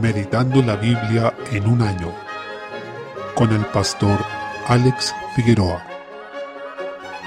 Meditando la Biblia en un año con el pastor Alex Figueroa.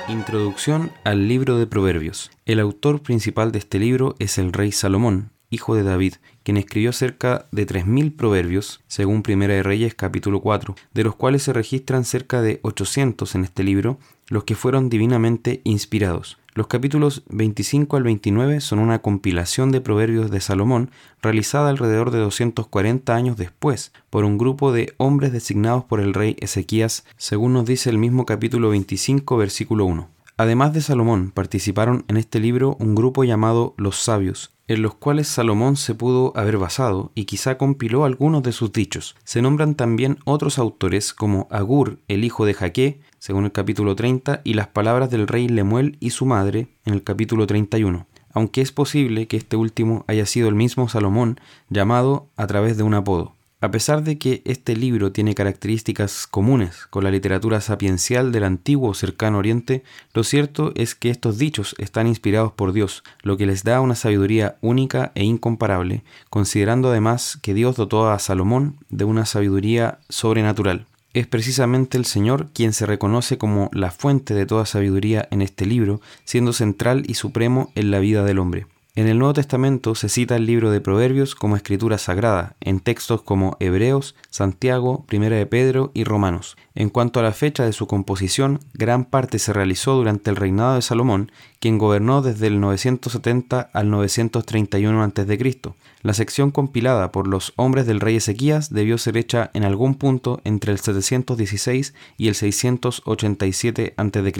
Introducción al libro de Proverbios. El autor principal de este libro es el rey Salomón, hijo de David, quien escribió cerca de 3.000 proverbios, según Primera de Reyes capítulo 4, de los cuales se registran cerca de 800 en este libro, los que fueron divinamente inspirados. Los capítulos 25 al 29 son una compilación de proverbios de Salomón realizada alrededor de 240 años después por un grupo de hombres designados por el rey Ezequías, según nos dice el mismo capítulo 25 versículo 1. Además de Salomón, participaron en este libro un grupo llamado Los Sabios, en los cuales Salomón se pudo haber basado y quizá compiló algunos de sus dichos. Se nombran también otros autores como Agur, el hijo de Jaque, según el capítulo 30, y las palabras del rey Lemuel y su madre, en el capítulo 31 aunque es posible que este último haya sido el mismo Salomón llamado a través de un apodo. A pesar de que este libro tiene características comunes con la literatura sapiencial del antiguo cercano oriente, lo cierto es que estos dichos están inspirados por Dios, lo que les da una sabiduría única e incomparable, considerando además que Dios dotó a Salomón de una sabiduría sobrenatural. Es precisamente el Señor quien se reconoce como la fuente de toda sabiduría en este libro, siendo central y supremo en la vida del hombre. En el Nuevo Testamento se cita el libro de Proverbios como escritura sagrada, en textos como Hebreos, Santiago, Primera de Pedro y Romanos. En cuanto a la fecha de su composición, gran parte se realizó durante el reinado de Salomón, quien gobernó desde el 970 al 931 a.C. La sección compilada por los hombres del rey Ezequías debió ser hecha en algún punto entre el 716 y el 687 a.C.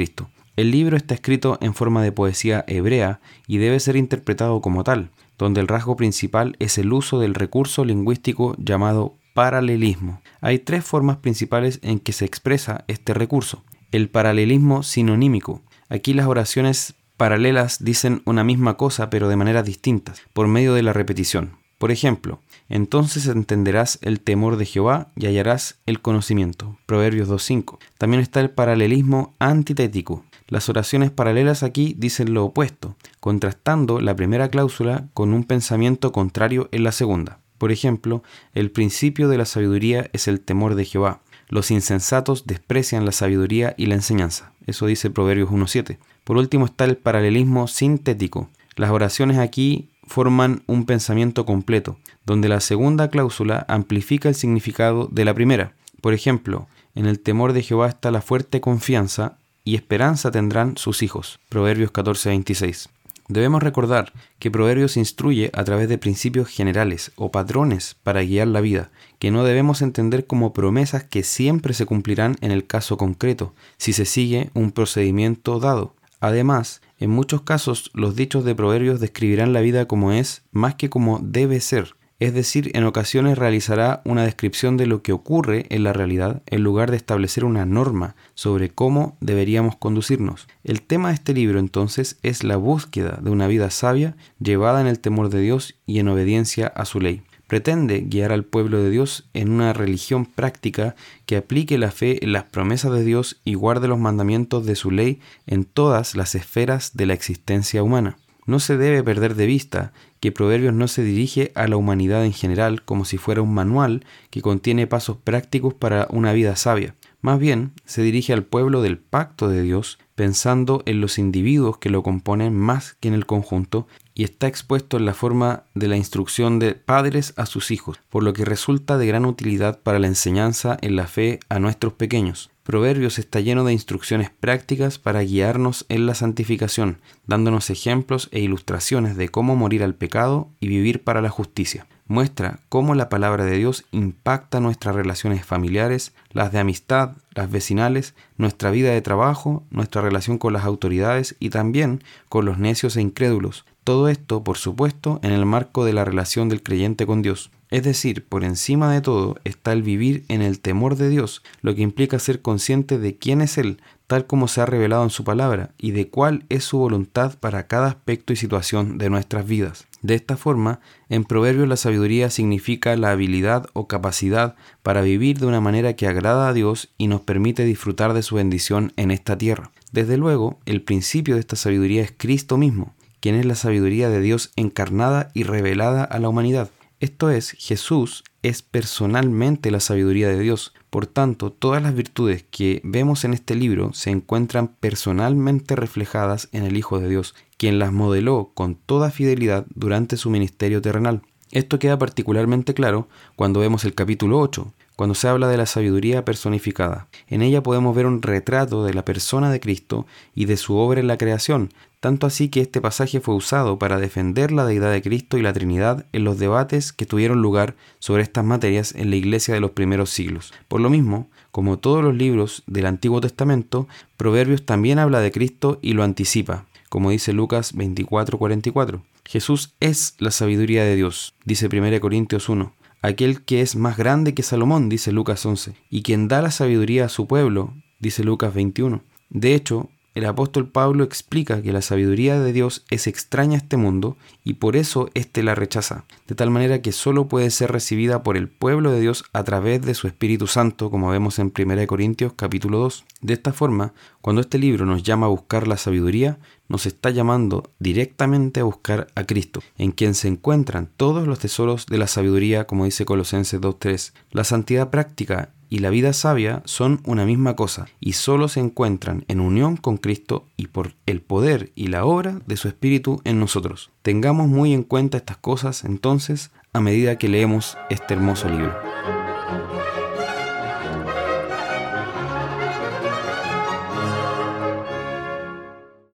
El libro está escrito en forma de poesía hebrea y debe ser interpretado como tal, donde el rasgo principal es el uso del recurso lingüístico llamado paralelismo. Hay tres formas principales en que se expresa este recurso. El paralelismo sinonímico. Aquí las oraciones paralelas dicen una misma cosa pero de maneras distintas, por medio de la repetición. Por ejemplo, entonces entenderás el temor de Jehová y hallarás el conocimiento. Proverbios 2.5. También está el paralelismo antitético. Las oraciones paralelas aquí dicen lo opuesto, contrastando la primera cláusula con un pensamiento contrario en la segunda. Por ejemplo, el principio de la sabiduría es el temor de Jehová. Los insensatos desprecian la sabiduría y la enseñanza. Eso dice Proverbios 1.7. Por último está el paralelismo sintético. Las oraciones aquí forman un pensamiento completo, donde la segunda cláusula amplifica el significado de la primera. Por ejemplo, en el temor de Jehová está la fuerte confianza y esperanza tendrán sus hijos. Proverbios 14:26. Debemos recordar que Proverbios instruye a través de principios generales o patrones para guiar la vida, que no debemos entender como promesas que siempre se cumplirán en el caso concreto, si se sigue un procedimiento dado. Además, en muchos casos los dichos de Proverbios describirán la vida como es más que como debe ser, es decir, en ocasiones realizará una descripción de lo que ocurre en la realidad en lugar de establecer una norma sobre cómo deberíamos conducirnos. El tema de este libro entonces es la búsqueda de una vida sabia llevada en el temor de Dios y en obediencia a su ley. Pretende guiar al pueblo de Dios en una religión práctica que aplique la fe en las promesas de Dios y guarde los mandamientos de su ley en todas las esferas de la existencia humana. No se debe perder de vista que Proverbios no se dirige a la humanidad en general como si fuera un manual que contiene pasos prácticos para una vida sabia. Más bien, se dirige al pueblo del pacto de Dios, pensando en los individuos que lo componen más que en el conjunto, y está expuesto en la forma de la instrucción de padres a sus hijos, por lo que resulta de gran utilidad para la enseñanza en la fe a nuestros pequeños. Proverbios está lleno de instrucciones prácticas para guiarnos en la santificación, dándonos ejemplos e ilustraciones de cómo morir al pecado y vivir para la justicia. Muestra cómo la palabra de Dios impacta nuestras relaciones familiares, las de amistad, las vecinales, nuestra vida de trabajo, nuestra relación con las autoridades y también con los necios e incrédulos. Todo esto, por supuesto, en el marco de la relación del creyente con Dios. Es decir, por encima de todo está el vivir en el temor de Dios, lo que implica ser consciente de quién es Él, tal como se ha revelado en su palabra, y de cuál es su voluntad para cada aspecto y situación de nuestras vidas. De esta forma, en Proverbios la sabiduría significa la habilidad o capacidad para vivir de una manera que agrada a Dios y nos permite disfrutar de su bendición en esta tierra. Desde luego, el principio de esta sabiduría es Cristo mismo, quien es la sabiduría de Dios encarnada y revelada a la humanidad. Esto es, Jesús es personalmente la sabiduría de Dios. Por tanto, todas las virtudes que vemos en este libro se encuentran personalmente reflejadas en el Hijo de Dios, quien las modeló con toda fidelidad durante su ministerio terrenal. Esto queda particularmente claro cuando vemos el capítulo 8, cuando se habla de la sabiduría personificada. En ella podemos ver un retrato de la persona de Cristo y de su obra en la creación, tanto así que este pasaje fue usado para defender la deidad de Cristo y la Trinidad en los debates que tuvieron lugar sobre estas materias en la iglesia de los primeros siglos. Por lo mismo, como todos los libros del Antiguo Testamento, Proverbios también habla de Cristo y lo anticipa, como dice Lucas 24:44. Jesús es la sabiduría de Dios, dice 1 Corintios 1 aquel que es más grande que Salomón, dice Lucas 11, y quien da la sabiduría a su pueblo, dice Lucas 21. De hecho, el apóstol Pablo explica que la sabiduría de Dios es extraña a este mundo y por eso éste la rechaza, de tal manera que solo puede ser recibida por el pueblo de Dios a través de su Espíritu Santo, como vemos en 1 Corintios capítulo 2. De esta forma, cuando este libro nos llama a buscar la sabiduría, nos está llamando directamente a buscar a Cristo, en quien se encuentran todos los tesoros de la sabiduría, como dice Colosenses 2.3. La santidad práctica y la vida sabia son una misma cosa y solo se encuentran en unión con Cristo y por el poder y la obra de su Espíritu en nosotros. Tengamos muy en cuenta estas cosas entonces a medida que leemos este hermoso libro.